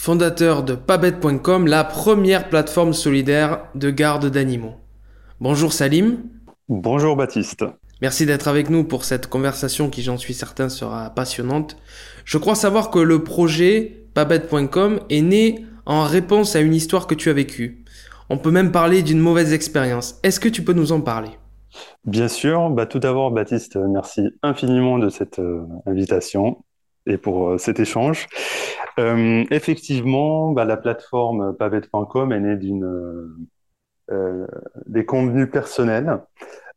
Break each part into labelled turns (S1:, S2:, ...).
S1: fondateur de pabet.com, la première plateforme solidaire de garde d'animaux. Bonjour Salim.
S2: Bonjour Baptiste.
S1: Merci d'être avec nous pour cette conversation qui, j'en suis certain, sera passionnante. Je crois savoir que le projet pabet.com est né en réponse à une histoire que tu as vécue. On peut même parler d'une mauvaise expérience. Est-ce que tu peux nous en parler?
S2: Bien sûr. Bah, tout d'abord, Baptiste, merci infiniment de cette euh, invitation et pour euh, cet échange. Euh, effectivement, bah, la plateforme pavette.com est née d'une des convenus personnels.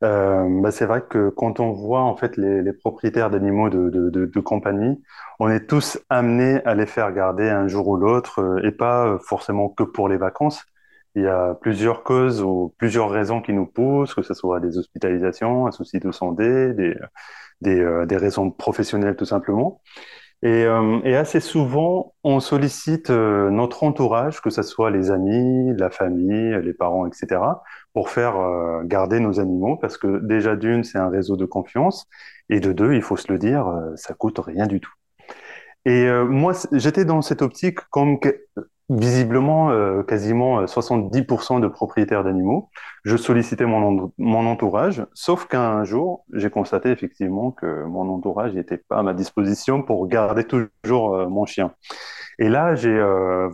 S2: Bah, c'est vrai que quand on voit en fait les, propriétaires d'animaux de, de, compagnie, on est tous amenés à les faire garder un jour ou l'autre et pas forcément que pour les vacances. Il y a plusieurs causes ou plusieurs raisons qui nous poussent, que ce soit des hospitalisations, un souci de santé, des, des, euh, des raisons professionnelles tout simplement. Et, euh, et, assez souvent, on sollicite euh, notre entourage, que ce soit les amis, la famille, les parents, etc., pour faire garder nos animaux, parce que déjà d'une, c'est un réseau de confiance, et de deux, il faut se le dire, ça coûte rien du tout. Et moi, j'étais dans cette optique comme visiblement euh, quasiment 70% euh, de propriétaires d'animaux. Je sollicitais mon, mon entourage, sauf qu'un jour, j'ai constaté effectivement que mon entourage n'était pas à ma disposition pour garder toujours euh, mon chien. Et là, j'ai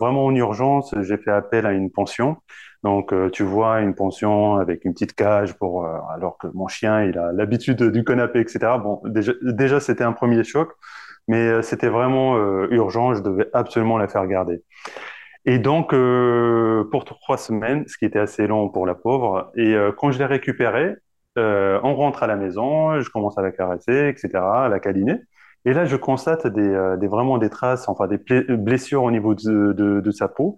S2: vraiment en urgence, j'ai fait appel à une pension. Donc, tu vois, une pension avec une petite cage pour, alors que mon chien, il a l'habitude du canapé, etc. Bon, déjà, déjà c'était un premier choc, mais c'était vraiment urgent. Je devais absolument la faire garder. Et donc, euh, pour trois semaines, ce qui était assez long pour la pauvre, et euh, quand je l'ai récupérée, euh, on rentre à la maison, je commence à la caresser, etc., à la câliner. Et là, je constate des, euh, des vraiment des traces, enfin des blessures au niveau de, de, de sa peau.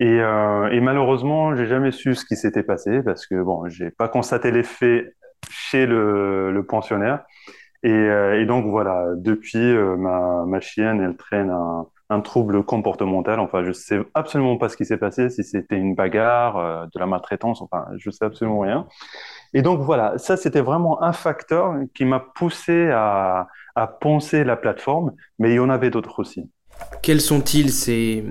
S2: Et, euh, et malheureusement, j'ai jamais su ce qui s'était passé parce que bon, j'ai pas constaté les faits chez le, le pensionnaire. Et, et, donc voilà, depuis, ma, ma chienne, elle traîne un, un trouble comportemental. Enfin, je sais absolument pas ce qui s'est passé, si c'était une bagarre, euh, de la maltraitance, enfin, je sais absolument rien. Et donc voilà, ça c'était vraiment un facteur qui m'a poussé à, à penser la plateforme, mais il y en avait d'autres aussi.
S1: Quelles sont-ils ces,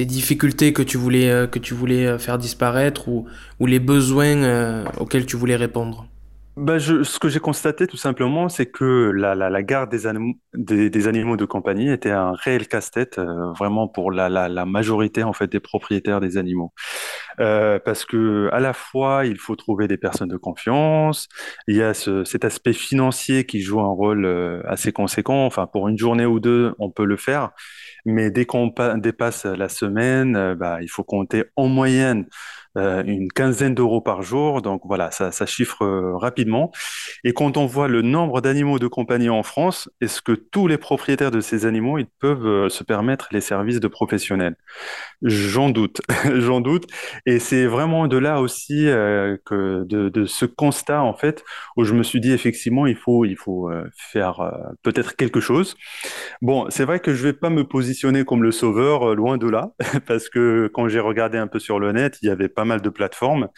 S1: difficultés que tu voulais, euh, que tu voulais euh, faire disparaître ou les besoins auxquels tu voulais répondre?
S2: Bah, je, ce que j'ai constaté tout simplement, c'est que la, garde des, animaux, des, animaux de compagnie était un réel casse-tête, euh, vraiment pour la, majorité en fait des propriétaires des animaux, euh, parce que à la fois il faut trouver des personnes de confiance, il y a ce, cet aspect financier qui joue un rôle euh, assez conséquent. Enfin, pour une journée ou deux, on peut le faire, mais dès qu'on dépasse la semaine, bah, il faut compter en moyenne euh, une quinzaine d'euros par jour. Donc voilà, ça, ça chiffre euh, rapidement. Et quand on voit le nombre d'animaux de compagnie en France, est-ce que tous les propriétaires de ces animaux ils peuvent euh, se permettre les services de professionnels? J'en doute, j'en doute. Et c'est vraiment de là aussi que de, ce constat en fait où je me suis dit effectivement il faut il faut faire peut-être quelque chose. Bon, c'est vrai que je vais pas me positionner comme le sauveur, loin de là, parce que quand j'ai regardé un peu sur le net, il y avait pas pas mal de plateformes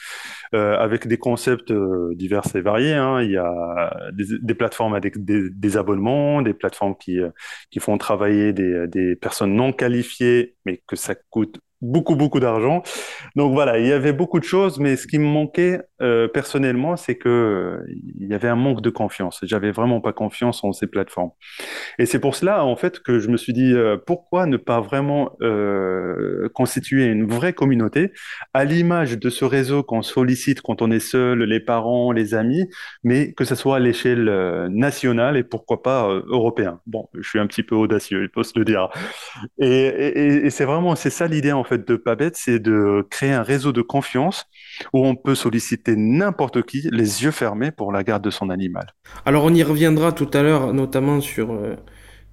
S2: euh, avec des concepts euh, divers et variés. Hein. Il y a des, plateformes avec des, abonnements, des plateformes qui, euh, qui font travailler des, des personnes non qualifiées, mais que ça coûte beaucoup, beaucoup d'argent. Donc voilà, il y avait beaucoup de choses, mais ce qui me manquait euh, personnellement, c'est que euh, il y avait un manque de confiance. J'avais vraiment pas confiance en ces plateformes. Et c'est pour cela, en fait, que je me suis dit, euh, pourquoi ne pas vraiment constituer une vraie communauté à l'image de ce réseau qu'on sollicite quand on est seul, les parents, les amis, mais que ce soit à l'échelle nationale et pourquoi pas européen. Bon, je suis un petit peu audacieux, il faut se le dire. Et, et, c'est vraiment, c'est ça l'idée, en fait de Pabet, c'est de créer un réseau de confiance où on peut solliciter n'importe qui les yeux fermés pour la garde de son animal.
S1: Alors on y reviendra tout à l'heure, notamment sur euh,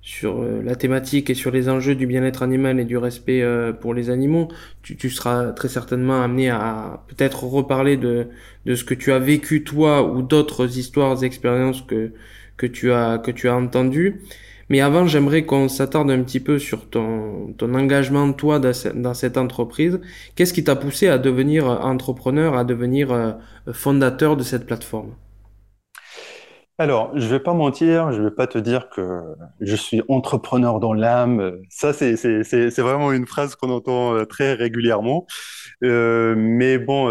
S1: sur la thématique et sur les enjeux du bien-être animal et du respect pour les animaux, tu, tu, seras très certainement amené à peut-être reparler de, de ce que tu as vécu toi ou d'autres histoires, expériences que, que tu as, que tu as entendues. Mais avant, j'aimerais qu'on s'attarde un petit peu sur ton, engagement, toi, dans cette entreprise. Qu'est-ce qui t'a poussé à devenir entrepreneur, à devenir euh, fondateur de cette plateforme?
S2: Alors, je vais pas mentir, je vais pas te dire que je suis entrepreneur dans l'âme. Ça, c'est vraiment une phrase qu'on entend euh, très régulièrement. Euh, mais bon,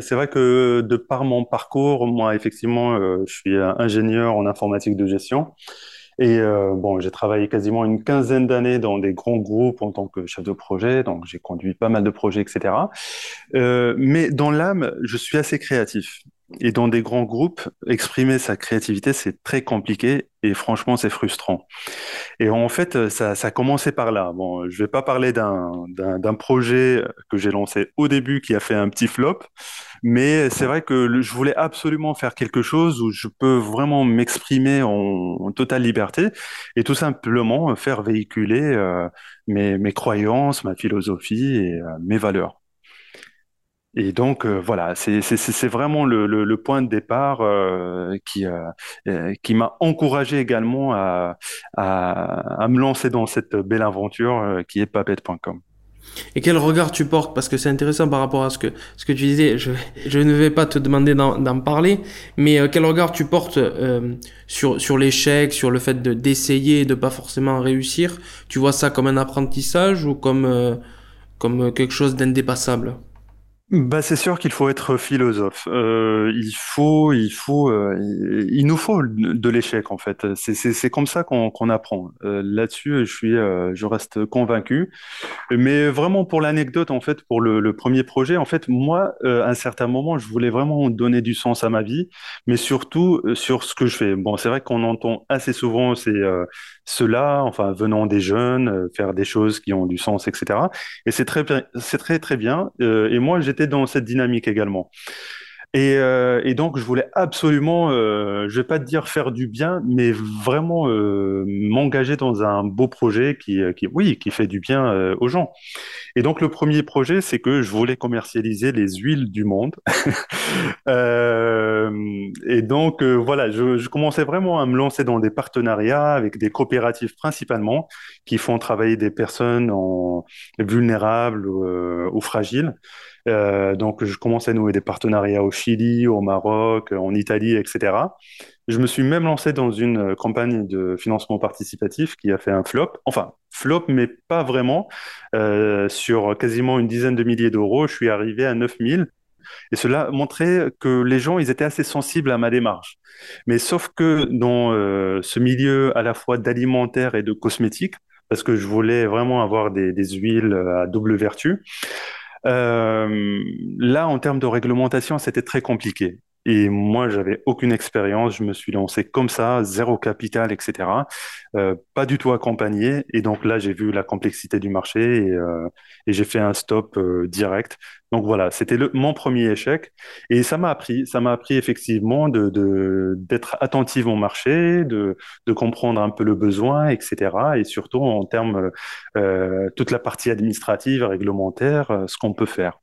S2: c'est vrai que de par mon parcours, moi, effectivement, je suis ingénieur en informatique de gestion. Et euh, bon, j'ai travaillé quasiment une quinzaine d'années dans des grands groupes en tant que chef de projet, donc j'ai conduit pas mal de projets, etc. Euh, mais dans l'âme, je suis assez créatif. Et dans des grands groupes, exprimer sa créativité, c'est très compliqué et franchement, c'est frustrant. Et en fait, ça, ça a commencé par là. Bon, je vais pas parler d'un projet que j'ai lancé au début qui a fait un petit flop, mais c'est vrai que je voulais absolument faire quelque chose où je peux vraiment m'exprimer en, totale liberté et tout simplement faire véhiculer euh, mes, mes, croyances, ma philosophie et euh, mes valeurs. Et donc euh, voilà, c'est vraiment le, point de départ euh, qui, euh, qui m'a encouragé également à, à, me lancer dans cette belle aventure qui est papette.com.
S1: Et quel regard tu portes? Parce que c'est intéressant par rapport à ce que, ce que tu disais. Je, ne vais pas te demander d'en parler, mais quel regard tu portes sur, sur l'échec, sur le fait d'essayer et de pas forcément réussir? Tu vois ça comme un apprentissage ou comme, comme quelque chose d'indépassable?
S2: Bah, c'est sûr qu'il faut être philosophe. Euh, il faut, il faut, euh, il nous faut de l'échec en fait. C'est comme ça qu'on apprend. Euh, là-dessus, je suis, je reste convaincu. Mais vraiment pour l'anecdote en fait, pour le, premier projet, en fait, moi, à un certain moment, je voulais vraiment donner du sens à ma vie, mais surtout sur ce que je fais. Bon, c'est vrai qu'on entend assez souvent c'est cela, enfin venant des jeunes, faire des choses qui ont du sens, etc. Et c'est très, c'est très très bien. et moi, j'étais dans cette dynamique également. Et, euh, donc, je voulais absolument, euh, je vais pas te dire faire du bien, mais vraiment euh, m'engager dans un beau projet qui, qui, oui, qui fait du bien aux gens. Et donc, le premier projet, c'est que je voulais commercialiser les huiles du monde. et donc, voilà, je, commençais vraiment à me lancer dans des partenariats avec des coopératives principalement qui font travailler des personnes vulnérables ou fragiles. Euh, donc, je commençais à nouer des partenariats au Chili, au Maroc, en Italie, etc. Je me suis même lancé dans une campagne de financement participatif qui a fait un flop. Enfin, flop, mais pas vraiment. Euh, sur quasiment une dizaine de milliers d'euros, je suis arrivé à 9000. Et cela montrait que les gens, ils étaient assez sensibles à ma démarche. Mais sauf que dans euh, ce milieu à la fois d'alimentaire et de cosmétique, parce que je voulais vraiment avoir des, huiles à double vertu, euh, là, en termes de réglementation, c'était très compliqué. Et moi, j'avais aucune expérience. Je me suis lancé comme ça, zéro capital, etc. Euh, pas du tout accompagné. Et donc là, j'ai vu la complexité du marché et, euh, et j'ai fait un stop euh, direct. Donc voilà, c'était mon premier échec. Et ça m'a appris, ça m'a appris effectivement de, d'être au marché, de, de comprendre un peu le besoin, etc. Et surtout en termes, euh, toute la partie administrative, réglementaire, euh, ce qu'on peut faire.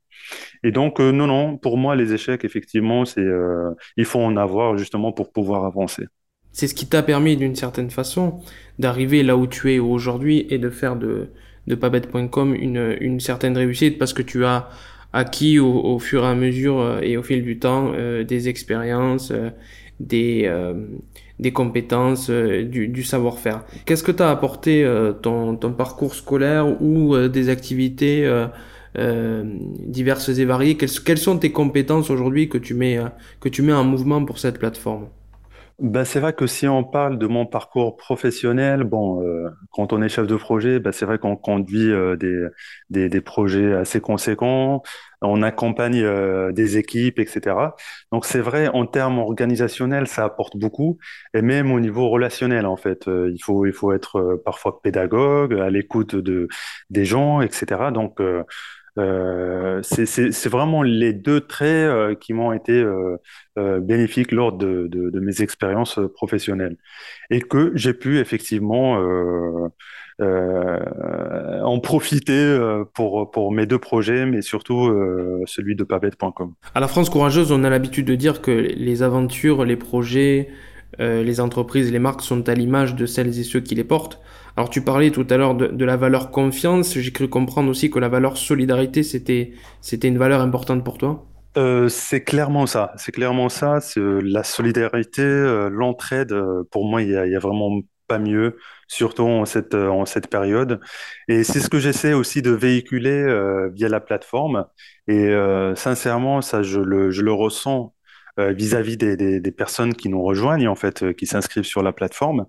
S2: Et donc, euh, non, non, pour moi, les échecs, effectivement, c'est, euh, il faut en avoir justement pour pouvoir avancer.
S1: C'est ce qui t'a permis, d'une certaine façon, d'arriver là où tu es aujourd'hui et de faire de, de pabette.com une, une certaine réussite parce que tu as acquis au, fur et à mesure euh, et au fil du temps des expériences, des, des compétences, du, du savoir-faire. Qu'est-ce que t'as apporté ton, ton parcours scolaire ou des activités euh, diverses et variées. Quelles, sont tes compétences aujourd'hui que tu mets euh, que tu mets en mouvement pour cette plateforme?
S2: Ben, c'est vrai que si on parle de mon parcours professionnel, bon, euh, quand on est chef de projet, ben, c'est vrai qu'on conduit des, des, projets assez conséquents, on accompagne des équipes, etc. Donc c'est vrai, en termes organisationnels, ça apporte beaucoup, et même au niveau relationnel, en fait, il faut il faut être parfois pédagogue, à l'écoute de des gens, etc. Donc c'est vraiment les deux traits qui m'ont été bénéfiques lors de, mes expériences professionnelles et que j'ai pu effectivement en profiter pour, pour mes deux projets, mais surtout celui de pavette.com.
S1: À la France courageuse, on a l'habitude de dire que les aventures, les projets, les entreprises, les marques sont à l'image de celles et ceux qui les portent. Alors tu parlais tout à l'heure de, la valeur confiance, j'ai cru comprendre aussi que la valeur solidarité, c'était, c'était une valeur importante pour toi.
S2: Euh, c'est clairement ça, c'est clairement ça, c'est euh, la solidarité, euh, l'entraide, pour moi, il y a, a, vraiment pas mieux, surtout en cette, en cette période. Et c'est ce que j'essaie aussi de véhiculer via la plateforme. Et sincèrement, ça, je le, je le ressens euh, vis-à-vis des, personnes qui nous rejoignent, en fait, euh, qui s'inscrivent sur la plateforme.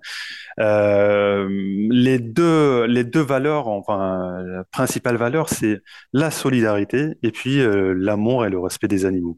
S2: Euh, les, deux, les deux valeurs, enfin, la principale valeur, c'est la solidarité et puis l'amour et le respect des animaux.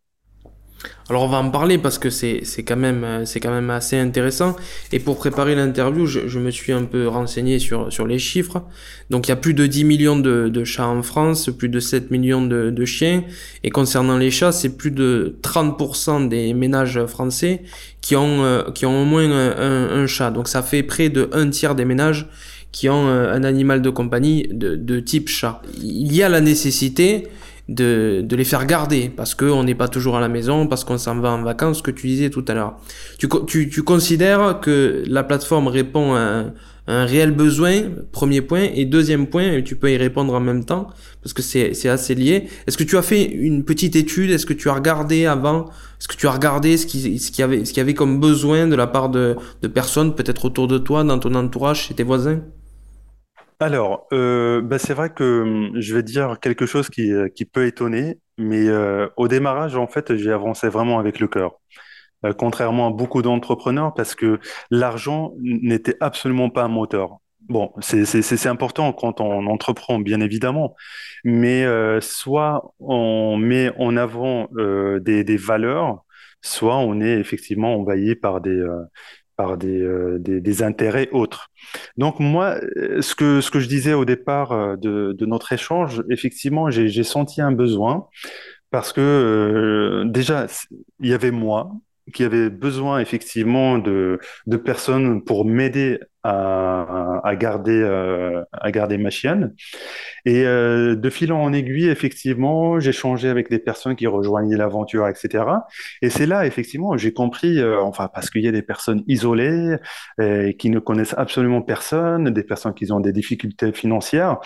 S1: Alors on va en parler parce que c'est quand, même, quand même assez intéressant. Et pour préparer l'interview, je, me suis un peu renseigné sur, sur les chiffres. Donc il y a plus de 10 millions de, chats en France, plus de 7 millions de, chiens. Et concernant les chats, c'est plus de 30% des ménages français qui ont, euh, au moins un, chat. Donc ça fait près de un tiers des ménages qui ont euh, un animal de compagnie de type chat. Il y a la nécessité de, de les faire garder parce qu'on n'est pas toujours à la maison, parce qu'on s'en va en vacances, ce que tu disais tout à l'heure. Tu, tu, tu, considères que la plateforme répond à un, un, réel besoin, premier point, et deuxième point, et tu peux y répondre en même temps, parce que c'est assez lié. Est-ce que tu as fait une petite étude? Est-ce que tu as regardé avant? Est-ce que tu as regardé ce qu'il ce qui avait, ce qu'il y avait comme besoin de la part de, de personnes, peut-être autour de toi, dans ton entourage, chez tes voisins?
S2: Alors, euh, bah, c'est vrai que hum, je vais dire quelque chose qui, euh, peut étonner, mais euh, au démarrage, en fait, j'ai avancé vraiment avec le cœur. Contrairement à beaucoup d'entrepreneurs, parce que l'argent n'était absolument pas un moteur. Bon, c'est important quand on entreprend, bien évidemment, mais soit on met en avant des, valeurs, soit on est effectivement envahi par des, par des, euh, des, des intérêts autres. Donc moi, euh, ce que, ce que je disais au départ euh, de, de notre échange, effectivement, j'ai, j'ai senti un besoin parce que euh, déjà, il y avait moi qui avait besoin effectivement de, de personnes pour m'aider à, à garder, euh, à garder ma chienne. Et euh, de fil en aiguille, effectivement, j'ai changé avec des personnes qui rejoignaient l'aventure, etc. Et c'est là, effectivement, j'ai compris, euh, enfin, parce qu'il y a des personnes isolées, euh, qui ne connaissent absolument personne, des personnes qui ont des difficultés financières.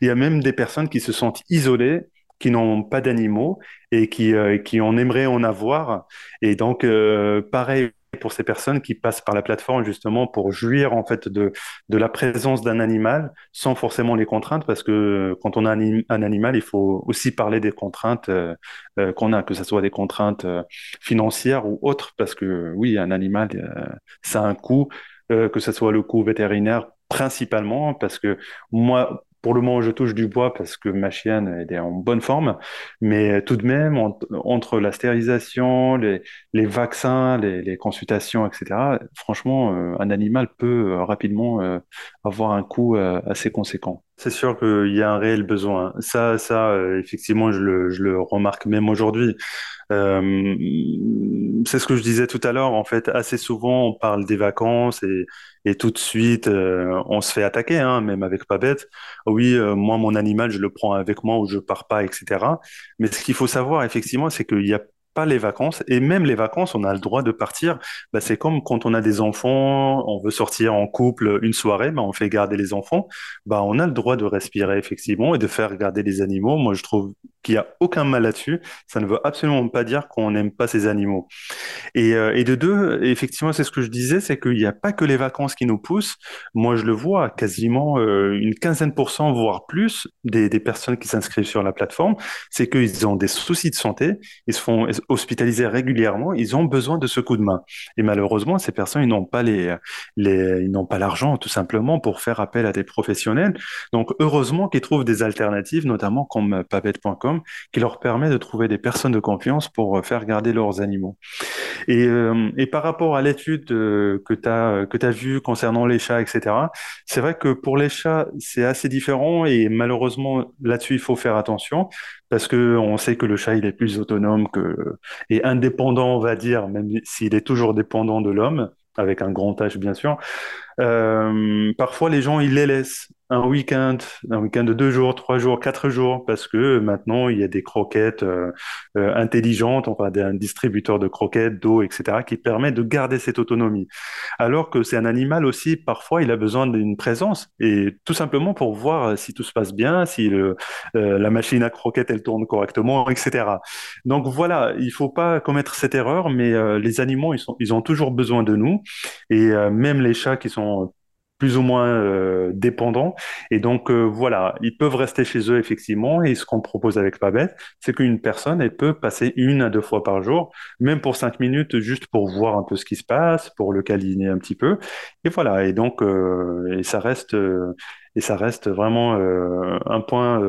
S2: Il y a même des personnes qui se sentent isolées qui n'ont pas d'animaux et qui, euh, qui en aimeraient en avoir. Et donc, euh, pareil pour ces personnes qui passent par la plateforme justement pour jouir en fait de, de la présence d'un animal sans forcément les contraintes parce que quand on a un, animal il faut aussi parler des contraintes euh, euh, qu'on a que ce soit des contraintes euh, financières ou autres parce que oui un animal euh, ça a un coût que ce soit le coût vétérinaire principalement parce que moi pour le moment, je touche du bois parce que ma chienne est en bonne forme, mais tout de même, en- entre la stérilisation, les, vaccins, les, consultations, etc., franchement, euh, un animal peut euh, rapidement euh, avoir un coût euh, assez conséquent. C'est sûr qu'il y a un réel besoin. Ça, ça, euh, effectivement, je le, je le remarque même aujourd'hui. Euh, c'est ce que je disais tout à l'heure. En fait, assez souvent, on parle des vacances et, et tout de suite, euh, on se fait attaquer, hein, même avec bête. Oui, euh, moi, mon animal, je le prends avec moi ou je pars pas, etc. Mais ce qu'il faut savoir, effectivement, c'est qu'il y a pas les vacances et même les vacances, on a le droit de partir. Bah, c'est comme quand on a des enfants, on veut sortir en couple une soirée, bah, on fait garder les enfants. Bah, on a le droit de respirer effectivement et de faire garder les animaux. Moi, je trouve qu'il y a aucun mal là-dessus. Ça ne veut absolument pas dire qu'on n'aime pas ces animaux. Et, euh, et de deux, effectivement, c'est ce que je disais, c'est qu'il n'y a pas que les vacances qui nous poussent. Moi, je le vois, quasiment euh, une quinzaine pour cent, voire plus, des, des personnes qui s'inscrivent sur la plateforme, c'est qu'ils ont des soucis de santé, ils se font hospitaliser régulièrement, ils ont besoin de ce coup de main. Et malheureusement, ces personnes, ils n'ont pas les, les, ils n'ont pas l'argent, tout simplement, pour faire appel à des professionnels. Donc, heureusement qu'ils trouvent des alternatives, notamment comme pavette.com, pavette.com qui leur permet de trouver des personnes de confiance pour faire garder leurs animaux. Et, et par rapport à l'étude que tu as, que as vue concernant les chats, etc., c'est vrai que pour les chats, c'est assez différent et malheureusement, là-dessus, il faut faire attention parce que on sait que le chat, il est plus autonome que, et indépendant, on va dire, même s'il est toujours dépendant de l'homme, avec un grand H, bien sûr. Euh, parfois, les gens, ils les laissent un week-end, un week-end de deux jours, trois jours, quatre jours, parce que maintenant, il y a des croquettes euh, euh, intelligentes, enfin, un distributeur de croquettes, d'eau, etc., qui permet de garder cette autonomie. Alors que c'est un animal aussi, parfois, il a besoin d'une présence, et tout simplement pour voir si tout se passe bien, si le, la machine à croquettes, elle tourne correctement, etc. Donc voilà, il faut pas commettre cette erreur, mais les animaux, ils, sont, ils ont toujours besoin de nous, et même les chats qui sont plus ou moins euh, dépendants. Et donc, euh, voilà, ils peuvent rester chez eux, effectivement. Et ce qu'on propose avec Pabette, c'est qu'une personne, elle peut passer une à deux fois par jour, même pour cinq minutes, juste pour voir un peu ce qui se passe, pour le câliner un petit peu. Et voilà. Et donc, euh, et ça reste, et ça reste vraiment un point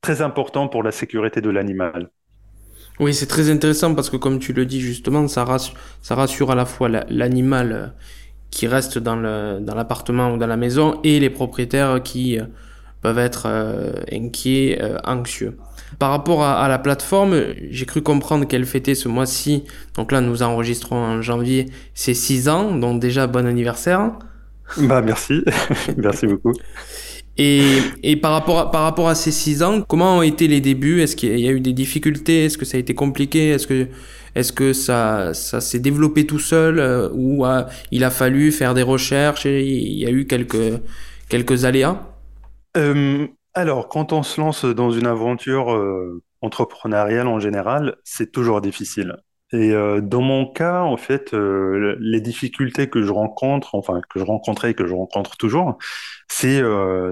S2: très important pour la sécurité de l'animal.
S1: Oui, c'est très intéressant parce que, comme tu le dis justement, ça rassure à la fois l'animal qui restent dans le dans l'appartement ou dans la maison et les propriétaires qui euh, peuvent être euh, inquiets, euh, anxieux. Par rapport à, la plateforme, j'ai cru comprendre qu'elle fêtait ce mois-ci, donc là nous enregistrons en janvier, ses 6 ans, donc déjà bon anniversaire.
S2: Bah merci, merci beaucoup.
S1: Et, et par, rapport à, par rapport à ces 6 ans, comment ont été les débuts? Est-ce qu'il y a eu des difficultés? Est-ce que ça a été compliqué? Est-ce que est-ce que ça, ça s'est développé tout seul euh, ou euh, il a fallu faire des recherches et il y a eu quelques, quelques aléas?
S2: Euh, Alors, quand on se lance dans une aventure entrepreneuriale en général, c'est toujours difficile. Et dans mon cas, en fait, les difficultés que je rencontre, enfin que je rencontrais et que je rencontre toujours, c'est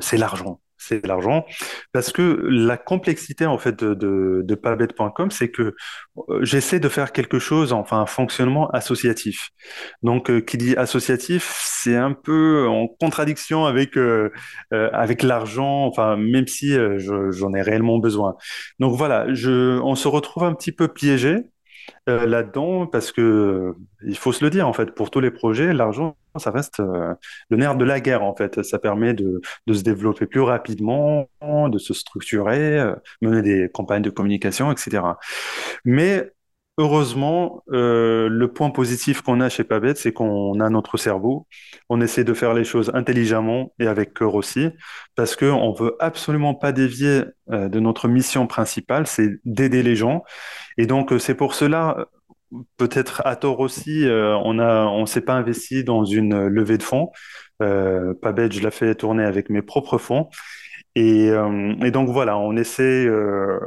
S2: c'est l'argent c'est l'argent. Parce que la complexité en fait de, de, de pabet.com, c'est que euh, j'essaie de faire quelque chose, enfin un fonctionnement associatif. Donc, euh, qui dit associatif, c'est un peu en contradiction avec euh, avec l'argent, enfin même si j'en ai réellement besoin. Donc voilà, je, on se retrouve un petit peu piégé euh, là-dedans parce que euh, il faut se le dire en fait pour tous les projets l'argent ça reste euh, le nerf de la guerre en fait. Ça permet de, de se développer plus rapidement de se structurer mener des campagnes de communication etc mais Heureusement, euh, le point positif qu'on a chez Pabet, c'est qu'on a notre cerveau. On essaie de faire les choses intelligemment et avec cœur aussi, parce qu'on ne veut absolument pas dévier euh, de notre mission principale, c'est d'aider les gens. Et donc, euh, c'est pour cela, peut-être à tort aussi, on a, on s'est pas investi dans une levée de fonds. Euh, Pabet, je l'ai fait tourner avec mes propres fonds. Et, et, donc voilà, on essaie, euh,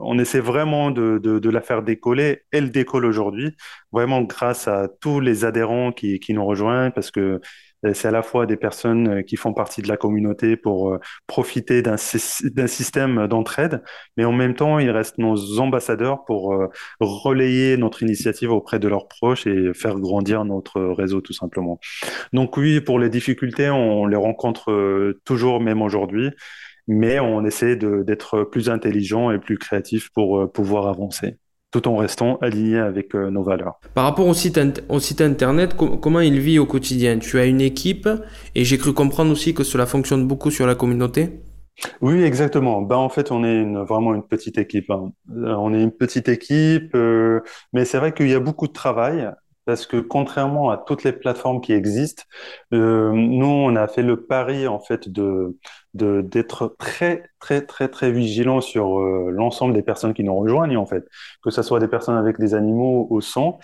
S2: on essaie vraiment de, la faire décoller. Elle décolle aujourd'hui, vraiment grâce à tous les adhérents qui, qui nous rejoignent, parce que euh, c'est à la fois des personnes euh, qui font partie de la communauté pour euh, profiter d'un système d'entraide, mais en même temps, ils restent nos ambassadeurs pour relayer notre initiative auprès de leurs proches et faire grandir notre réseau tout simplement. Donc oui, pour les difficultés, on les rencontre toujours, même aujourd'hui mais on essaie d'être plus intelligent et plus créatif pour euh, pouvoir avancer tout en restant aligné avec euh, nos valeurs.
S1: Par rapport au site, au site internet, comment il vit au quotidien? Tu as une équipe et j'ai cru comprendre aussi que cela fonctionne beaucoup sur la communauté?
S2: Oui, exactement. Ben, en fait, on est une, vraiment une petite équipe. Hein. Euh, on est une petite équipe, mais c'est vrai qu'il y a beaucoup de travail parce que contrairement à toutes les plateformes qui existent, euh, nous, on a fait le pari en fait de d'être très très très très vigilant sur euh, l'ensemble des personnes qui nous rejoignent en fait, que ce soit des personnes avec des animaux au sang,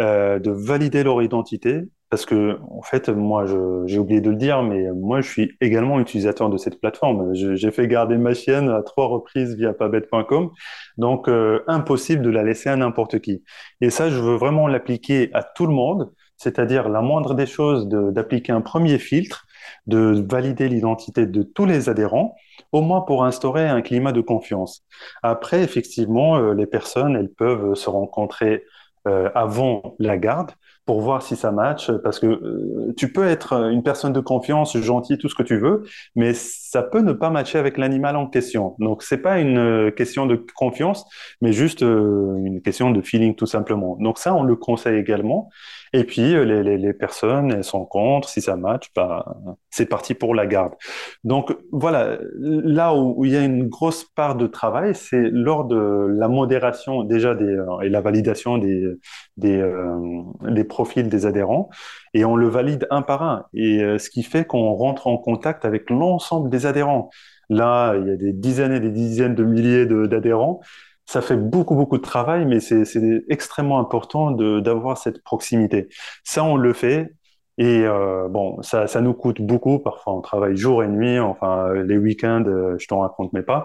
S2: euh, de valider leur identité parce que, en fait, moi, j'ai oublié de le dire, mais moi, je suis également utilisateur de cette plateforme. J'ai fait garder ma chienne à trois reprises via pabet.com, donc euh, impossible de la laisser à n'importe qui. Et ça, je veux vraiment l'appliquer à tout le monde, c'est-à-dire la moindre des choses d'appliquer un premier filtre, de valider l'identité de tous les adhérents, au moins pour instaurer un climat de confiance. Après, effectivement, euh, les personnes, elles peuvent se rencontrer euh, avant la garde, pour voir si ça match, parce que euh, tu peux être une personne de confiance, gentil, tout ce que tu veux, mais ça peut ne pas matcher avec l'animal en question. Donc c'est pas une euh, question de confiance, mais juste euh, une question de feeling tout simplement. Donc ça, on le conseille également. Et puis, euh, les, les, les, personnes, elles sont contre. Si ça match, bah, c'est parti pour la garde. Donc, voilà, là où, il y a une grosse part de travail, c'est lors de la modération déjà des, et la validation des, des, euh, des profils des adhérents. Et on le valide un par un. Et ce qui fait qu'on rentre en contact avec l'ensemble des adhérents. Là, il y a des dizaines et des dizaines de milliers d'adhérents ça fait beaucoup, beaucoup de travail, mais c'est extrêmement important d'avoir cette proximité. Ça, on le fait. Et euh, bon, ça, ça nous coûte beaucoup. Parfois, on travaille jour et nuit. Enfin, les week-ends, euh, je t'en raconte mais pas.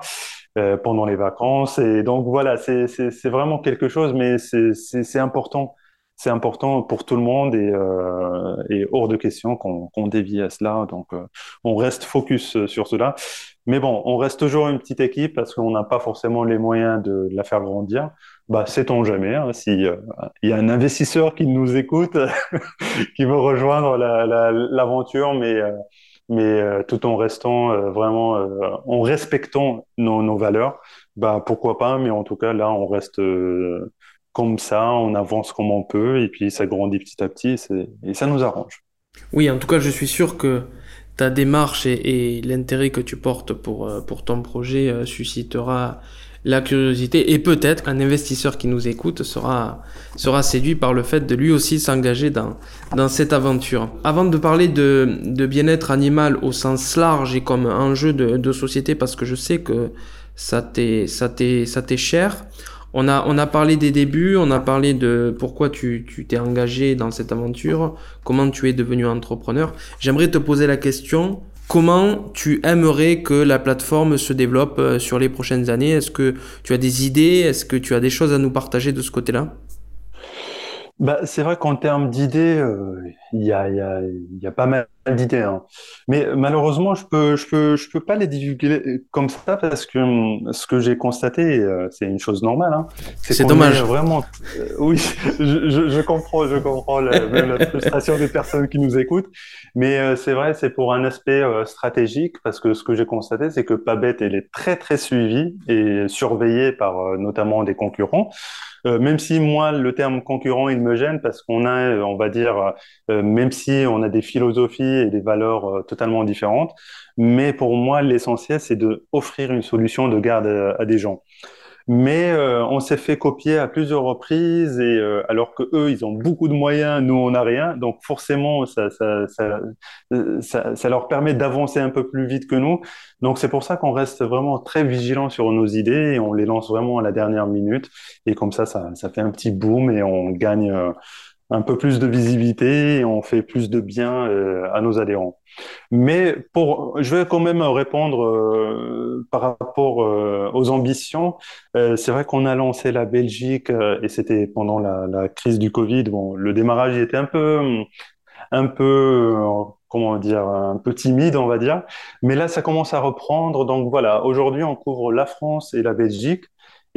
S2: Euh, pendant les vacances. Et donc voilà, c'est vraiment quelque chose, mais c'est important. C'est important pour tout le monde et, euh, et hors de question qu'on qu dévie à cela. Donc, euh, on reste focus sur cela. Mais bon, on reste toujours une petite équipe parce qu'on n'a pas forcément les moyens de la faire grandir. Bah, sait-on jamais hein, si euh, il y a un investisseur qui nous écoute, qui veut rejoindre l'aventure, la, mais euh, mais euh, tout en restant vraiment, en respectant nos, nos, valeurs, bah pourquoi pas. Mais en tout cas, là, on reste comme ça, on avance comme on peut, et puis ça grandit petit à petit, et ça nous arrange.
S1: Oui, en tout cas, je suis sûr que ta démarche et, l'intérêt que tu portes pour, euh, pour ton projet euh, suscitera la curiosité et peut-être qu'un investisseur qui nous écoute sera, sera séduit par le fait de lui aussi s'engager dans, dans cette aventure. Avant de parler de, de bien-être animal au sens large et comme enjeu de, de société, parce que je sais que ça ça ça t'est cher, on a, on a parlé des débuts, on a parlé de pourquoi tu, tu t'es engagé dans cette aventure, comment tu es devenu entrepreneur. J'aimerais te poser la question, comment tu aimerais que la plateforme se développe euh, sur les prochaines années? Est-ce que tu as des idées? Est-ce que tu as des choses à nous partager de ce côté-là?
S2: Bah, c'est vrai qu'en termes d'idées, euh, il y, a, y, y a pas mal d'idées. Hein. Mais malheureusement, je peux, je peux, je peux pas les divulguer comme ça parce que hum, ce que j'ai constaté, euh, c'est une chose normale. Hein,
S1: c'est dommage.
S2: Vraiment, euh, oui, je, je, je, comprends, je comprends la, la, frustration des personnes qui nous écoutent. Mais c'est vrai, c'est pour un aspect stratégique parce que ce que j'ai constaté, c'est que Pabet, elle est très très suivie et surveillée par notamment des concurrents. Euh, même si moi, le terme concurrent, il me gêne parce qu'on a, euh, on va dire, euh, même si on a des philosophies et des valeurs totalement différentes, mais pour moi, l'essentiel, c'est de offrir une solution de garde à des gens. Mais euh, on s'est fait copier à plusieurs reprises et euh, alors que eux ils ont beaucoup de moyens, nous on n'a rien, donc forcément ça, ça, ça, ça, leur permet d'avancer un peu plus vite que nous. Donc c'est pour ça qu'on reste vraiment très vigilant sur nos idées et on les lance vraiment à la dernière minute. Et comme ça ça, ça fait un petit boom et on gagne euh, un peu plus de visibilité on fait plus de bien à nos adhérents. Mais pour, je vais quand même répondre euh, par rapport euh, aux ambitions. Euh, c'est vrai qu'on a lancé la Belgique et c'était pendant la, la, crise du Covid. Bon, le démarrage était un peu, un peu, comment dire, un peu timide, on va dire. Mais là, ça commence à reprendre. Donc voilà, aujourd'hui, on couvre la France et la Belgique.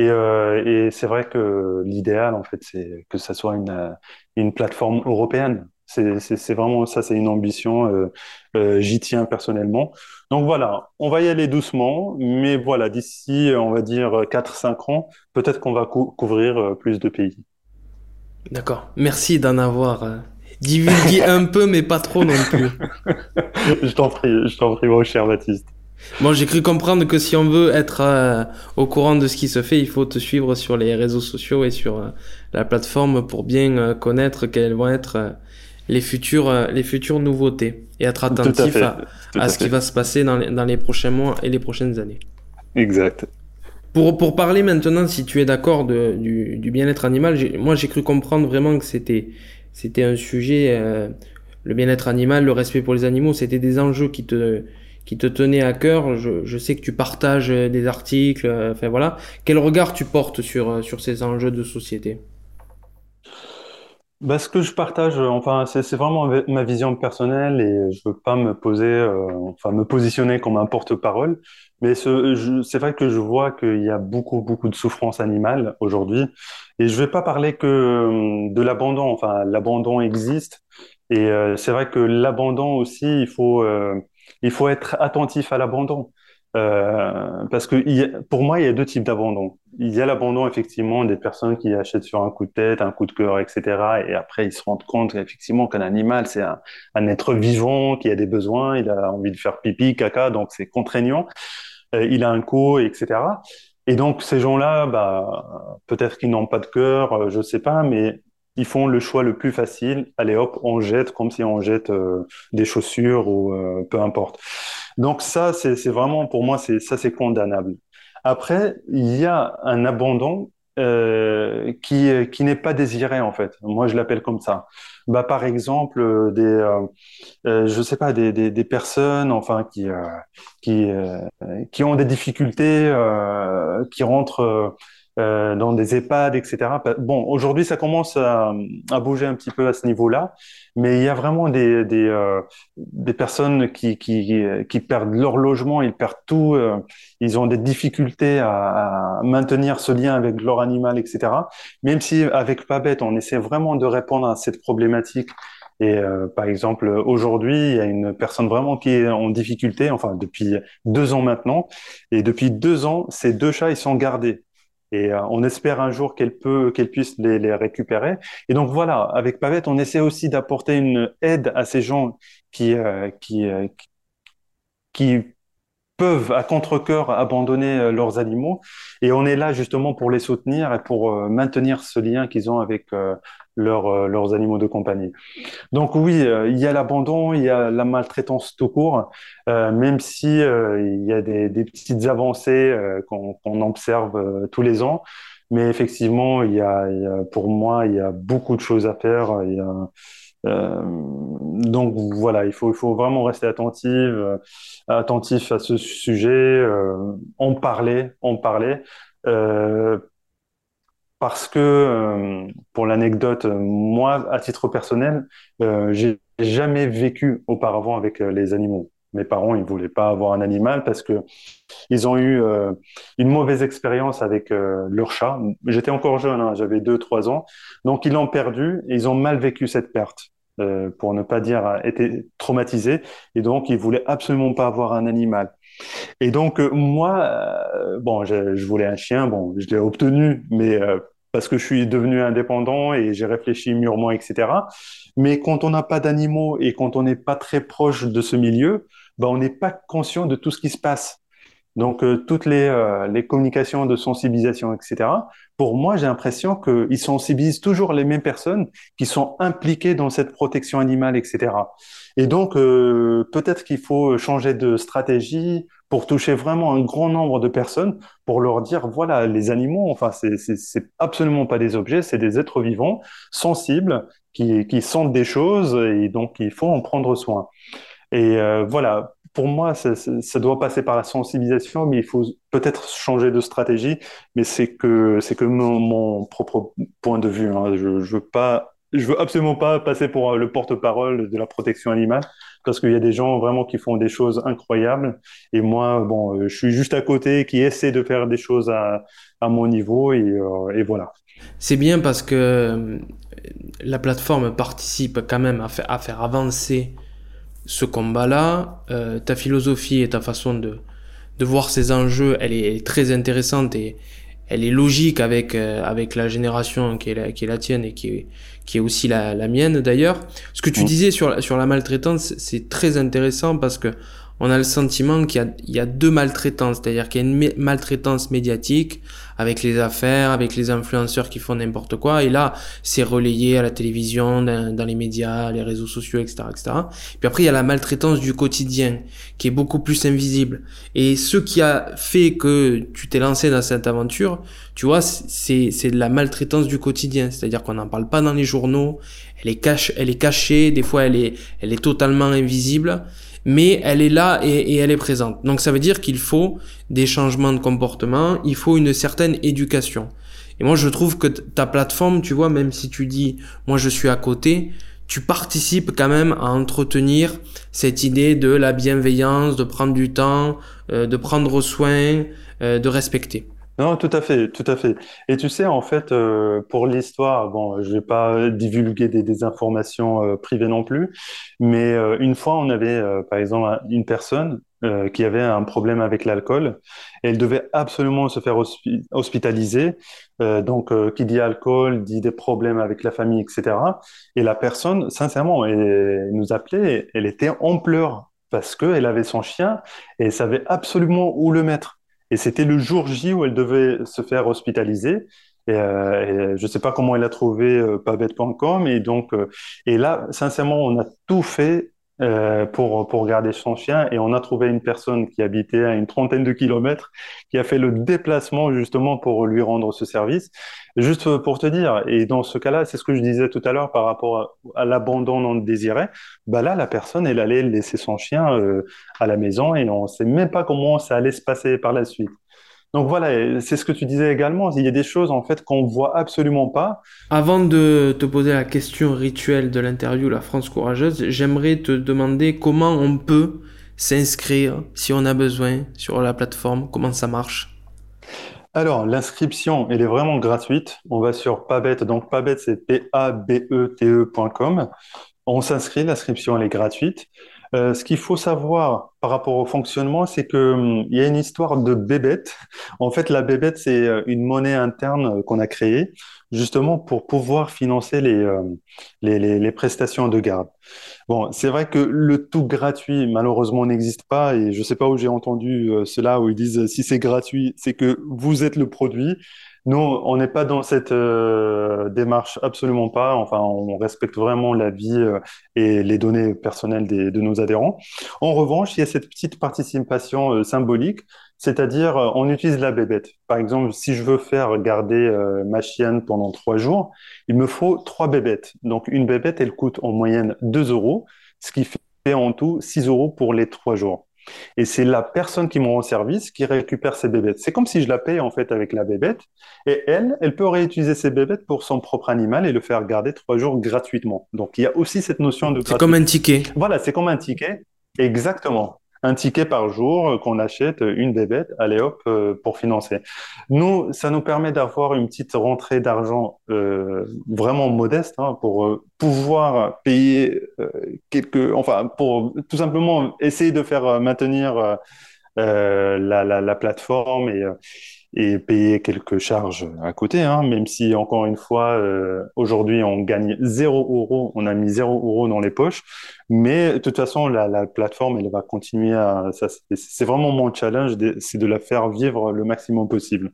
S2: Et, et c'est vrai que l'idéal, en fait, c'est que ça soit une, une plateforme européenne. C'est vraiment ça, c'est une ambition. Euh, euh, J'y tiens personnellement. Donc voilà, on va y aller doucement, mais voilà, d'ici, on va dire 4-5 ans, peut-être qu'on va cou couvrir euh, plus de pays.
S1: D'accord. Merci d'en avoir euh, divulgué un peu, mais pas trop non plus.
S2: je t'en prie, je t'en prie, mon cher Baptiste.
S1: Bon, j'ai cru comprendre que si on veut être euh, au courant de ce qui se fait, il faut te suivre sur les réseaux sociaux et sur euh, la plateforme pour bien euh, connaître quelles vont être les futures, les futures nouveautés et être attentif à, à, ce qui va se passer dans les, dans les prochains mois et les prochaines années.
S2: Exact.
S1: Pour, pour parler maintenant, si tu es d'accord du, du bien-être animal, moi j'ai cru comprendre vraiment que c'était c'était un sujet, euh, le bien-être animal, le respect pour les animaux, c'était des enjeux qui te qui te tenaient à cœur. Je, sais que tu partages des articles, euh, enfin voilà. Quel regard tu portes sur sur ces enjeux de société?
S2: Bah, ce que je partage, euh, enfin, c'est vraiment ma vision personnelle et je veux pas me poser, euh, enfin, me positionner comme un porte-parole. Mais c'est vrai que je vois qu'il y a beaucoup, beaucoup de souffrance animale aujourd'hui. Et je vais pas parler que euh, de l'abandon. Enfin, l'abandon existe. Et euh, c'est vrai que l'abandon aussi, il faut, euh, il faut être attentif à l'abandon. Euh, parce que il y a- pour moi, il y a deux types d'abandon. Il y a l'abandon, effectivement, des personnes qui achètent sur un coup de tête, un coup de cœur, etc. Et après, ils se rendent compte, effectivement, qu'un animal, c'est un, un être vivant, qui a des besoins, il a envie de faire pipi, caca, donc c'est contraignant. Euh, il a un coût, etc. Et donc, ces gens-là, bah, peut-être qu'ils n'ont pas de cœur, euh, je sais pas, mais ils font le choix le plus facile. Allez, hop, on jette comme si on jette euh, des chaussures ou euh, peu importe. Donc ça, c'est vraiment, pour moi, ça, c'est condamnable. Après, il y a un abandon euh, qui, qui n'est pas désiré, en fait. Moi, je l'appelle comme ça. Bah, par exemple, euh, des, je sais pas, des, personnes, enfin, qui, qui, qui ont des difficultés, qui rentrent euh, dans des EHPAD, etc. Bon, aujourd'hui, ça commence à, à bouger un petit peu à ce niveau-là, mais il y a vraiment des, des, euh, des personnes qui, qui, qui perdent leur logement, ils perdent tout, euh, ils ont des difficultés à, à maintenir ce lien avec leur animal, etc. Même si avec Pabette, on essaie vraiment de répondre à cette problématique et euh, par exemple, aujourd'hui, il y a une personne vraiment qui est en difficulté, enfin depuis deux ans maintenant, et depuis deux ans, ces deux chats, ils sont gardés. Et euh, on espère un jour qu'elle peut, qu'elle puisse les, les récupérer. Et donc voilà, avec Pavette, on essaie aussi d'apporter une aide à ces gens qui, euh, qui, euh, qui peuvent à contre-cœur abandonner euh, leurs animaux. Et on est là justement pour les soutenir et pour euh, maintenir ce lien qu'ils ont avec euh, leurs, animaux de compagnie. Donc oui, il y a l'abandon, il y a la maltraitance tout court, même si il y a des, petites avancées qu'on observe tous les ans. Mais effectivement, il y a, pour moi, il y a beaucoup de choses à faire. Donc voilà, il faut, il vraiment rester attentif, euh, attentif à ce sujet, euh, en parler, en parler. Euh, parce que, euh, pour l'anecdote, euh, moi, à titre personnel, euh, j'ai jamais vécu auparavant avec euh, les animaux. Mes parents, ils voulaient pas avoir un animal parce que ils ont eu euh, une mauvaise expérience avec euh, leur chat. J'étais encore jeune, hein, j'avais deux, trois ans, donc ils l'ont perdu et ils ont mal vécu cette perte. euh, pour ne pas dire été traumatisés et donc ils voulaient absolument pas avoir un animal. Et donc, moi, bon, je, je voulais un chien, bon, je l'ai obtenu, mais parce que je suis devenu indépendant et j'ai réfléchi mûrement, etc. Mais quand on n'a pas d'animaux et quand on n'est pas très proche de ce milieu, ben, on n'est pas conscient de tout ce qui se passe. Donc, euh, toutes les, euh, les communications de sensibilisation, etc., pour moi, j'ai l'impression qu'ils sensibilisent toujours les mêmes personnes qui sont impliquées dans cette protection animale, etc. Et donc, euh, peut-être qu'il faut changer de stratégie pour toucher vraiment un grand nombre de personnes, pour leur dire, voilà, les animaux, enfin, c'est absolument pas des objets, c'est des êtres vivants, sensibles, qui, qui sentent des choses, et donc il faut en prendre soin. Et euh, voilà, pour moi, ça, ça- ça doit passer par la sensibilisation, mais il faut peut-être changer de stratégie. Mais c'est que c'est que mon, propre point de vue. hein. Je, je veux pas, je veux absolument pas passer pour euh, le porte-parole de la protection animale, parce qu'il y a des gens vraiment qui font des choses incroyables. Et moi, bon, euh, je suis juste à côté, qui essaie de faire des choses à, à mon niveau, et, euh, et voilà.
S1: C'est bien parce que euh, la plateforme participe quand même à faire avancer ce combat-là. Euh, ta philosophie et ta façon de, de voir ces enjeux, elle est très intéressante et elle est logique avec, euh, avec la génération qui est la, qui est la tienne et qui est, qui est aussi la, la mienne d'ailleurs. Ce que tu
S2: Mm.
S1: disais sur, sur la maltraitance, c'est très intéressant parce que on a le sentiment qu'il y a, deux maltraitances, c'est-à-dire qu'il y a une maltraitance médiatique avec les affaires, avec les influenceurs qui font n'importe quoi, et là, c'est relayé à la télévision, dans, les médias, les réseaux sociaux, etc., etc. Puis après, il y a la maltraitance du quotidien, qui est beaucoup plus invisible. Et ce qui a fait que tu t'es lancé dans cette aventure, tu vois, c'est de la maltraitance du quotidien. C'est-à-dire qu'on n'en parle pas dans les journaux, elle est, cachée, des fois elle est, totalement invisible, mais elle est là et, et elle est présente. Donc ça veut dire qu'il faut des changements de comportement, il faut une certaine éducation. Et moi, je trouve que ta plateforme, tu vois, même si tu dis, moi, je suis à côté, tu participes quand même à entretenir cette idée de la bienveillance, de prendre du temps, euh, de prendre soin, euh, de respecter.
S2: Non, tout à fait, tout à fait. Et tu sais, en fait, euh, pour l'histoire, bon, je vais pas divulguer des, informations euh, privées non plus, mais euh, une fois, on avait, par exemple, une personne qui avait un problème avec l'alcool elle devait absolument se faire hospitaliser. donc, qui dit alcool dit des problèmes avec la famille, etc. Et la personne, sincèrement, elle, nous appelait, elle était en pleurs parce qu'elle avait son chien et elle savait absolument où le mettre. Et c'était le jour J où elle devait se faire hospitaliser. Et, euh, je ne sais pas comment elle a trouvé euh, pavette.com. Et donc, euh, et là, sincèrement, on a tout fait euh, pour, pour garder son chien. Et on a trouvé une personne qui habitait à une trentaine de kilomètres, qui a fait le déplacement justement pour lui rendre ce service. Juste pour te dire, et dans ce cas-là, c'est ce que je disais tout à l'heure par rapport à, l'abandon non désiré, bah là, la personne, elle allait laisser son chien euh, à la maison et on ne sait même pas comment ça allait se passer par la suite. Donc voilà, c'est ce que tu disais également. Il y a des choses en fait qu'on voit absolument pas.
S1: Avant de te poser la question rituelle de l'interview La France courageuse, j'aimerais te demander comment on peut s'inscrire si on a besoin sur la plateforme, comment ça marche?
S2: Alors, l'inscription, elle est vraiment gratuite. On va sur Pabet, donc Pabet, c'est P-A-B-E-T-E.com. On s'inscrit, l'inscription, elle est gratuite. Euh, ce qu'il faut savoir par rapport au fonctionnement, c'est que hum, il y a une histoire de bébête. En fait, la bébête, c'est euh, une monnaie interne euh, qu'on a créée justement pour pouvoir financer les, les, les, prestations de garde. Bon, c'est vrai que le tout gratuit, malheureusement, n'existe pas et je ne sais pas où j'ai entendu cela où ils disent si c'est gratuit, c'est que vous êtes le produit. Nous, on n'est pas dans cette euh, démarche, absolument pas. Enfin, on respecte vraiment la vie euh, et les données personnelles des, de nos adhérents. En revanche, il y a cette petite participation euh, symbolique, c'est-à-dire on utilise la bébête. Par exemple, si je veux faire garder ma chienne pendant trois jours, il me faut trois bébêtes. Donc, une bébête, elle coûte en moyenne 2 euros, ce qui fait en tout 6 euros pour les trois jours. Et c'est la personne qui me rend service qui récupère ses bébêtes. C'est comme si je la paye en fait avec la bébête. Et elle, elle peut réutiliser ses bébêtes pour son propre animal et le faire garder trois jours gratuitement. Donc il y a aussi cette notion de.
S1: C'est comme un ticket.
S2: Voilà, c'est comme un ticket. Exactement un ticket par jour euh, qu'on achète une bébête, allez hop, euh, pour financer. Nous, ça nous permet d'avoir une petite rentrée d'argent euh, vraiment modeste hein, pour pouvoir payer quelques, enfin, pour tout simplement essayer de faire maintenir la, la, la, plateforme et et payer quelques charges à côté, hein, même si encore une fois, euh, aujourd'hui on gagne 0 euros, on a mis 0 euros dans les poches, mais de toute façon la, la plateforme elle va continuer à, c'est vraiment mon challenge, c'est de la faire vivre le maximum possible.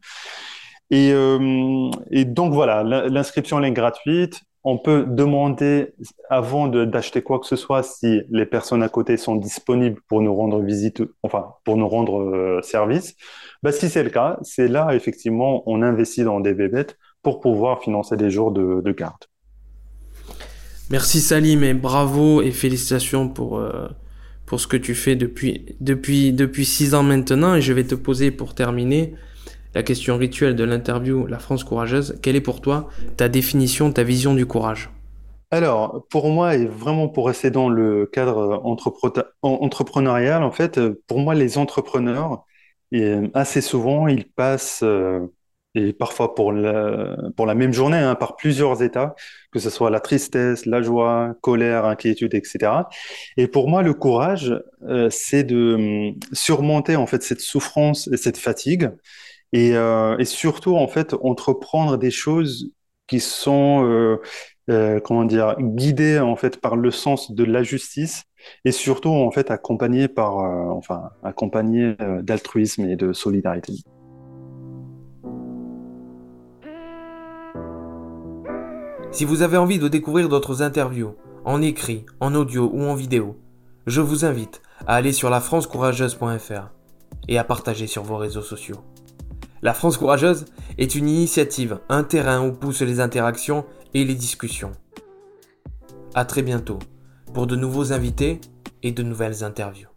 S2: Et, euh, et donc voilà, l'inscription elle est gratuite, on peut demander avant d'acheter quoi que ce soit si les personnes à côté sont disponibles pour nous rendre visite, enfin pour nous rendre euh, service. Bah, si c'est le cas, c'est là effectivement on investit dans des bébêtes pour pouvoir financer des jours de, garde.
S1: Merci Salim et bravo et félicitations pour, euh, pour ce que tu fais depuis, depuis, depuis six ans maintenant. Et je vais te poser pour terminer la question rituelle de l'interview La France courageuse, quelle est pour toi ta définition, ta vision du courage?
S2: Alors, pour moi, et vraiment pour rester dans le cadre entrepreneurial, en fait, pour moi, les entrepreneurs, assez souvent, ils passent, euh, et parfois pour la, pour la même journée, hein, par plusieurs états, que ce soit la tristesse, la joie, colère, inquiétude, etc. Et pour moi, le courage, euh, c'est de hum, surmonter en fait cette souffrance et cette fatigue euh, et, surtout, en fait, entreprendre des choses qui sont, euh, euh, comment dire, guidées en fait par le sens de la justice et surtout en fait accompagnées par, enfin, accompagnées d'altruisme et de solidarité.
S1: Si vous avez envie de découvrir d'autres interviews, en écrit, en audio ou en vidéo, je vous invite à aller sur lafrancecourageuse.fr et à partager sur vos réseaux sociaux. La France courageuse est une initiative, un terrain où poussent les interactions et les discussions. A très bientôt pour de nouveaux invités et de nouvelles interviews.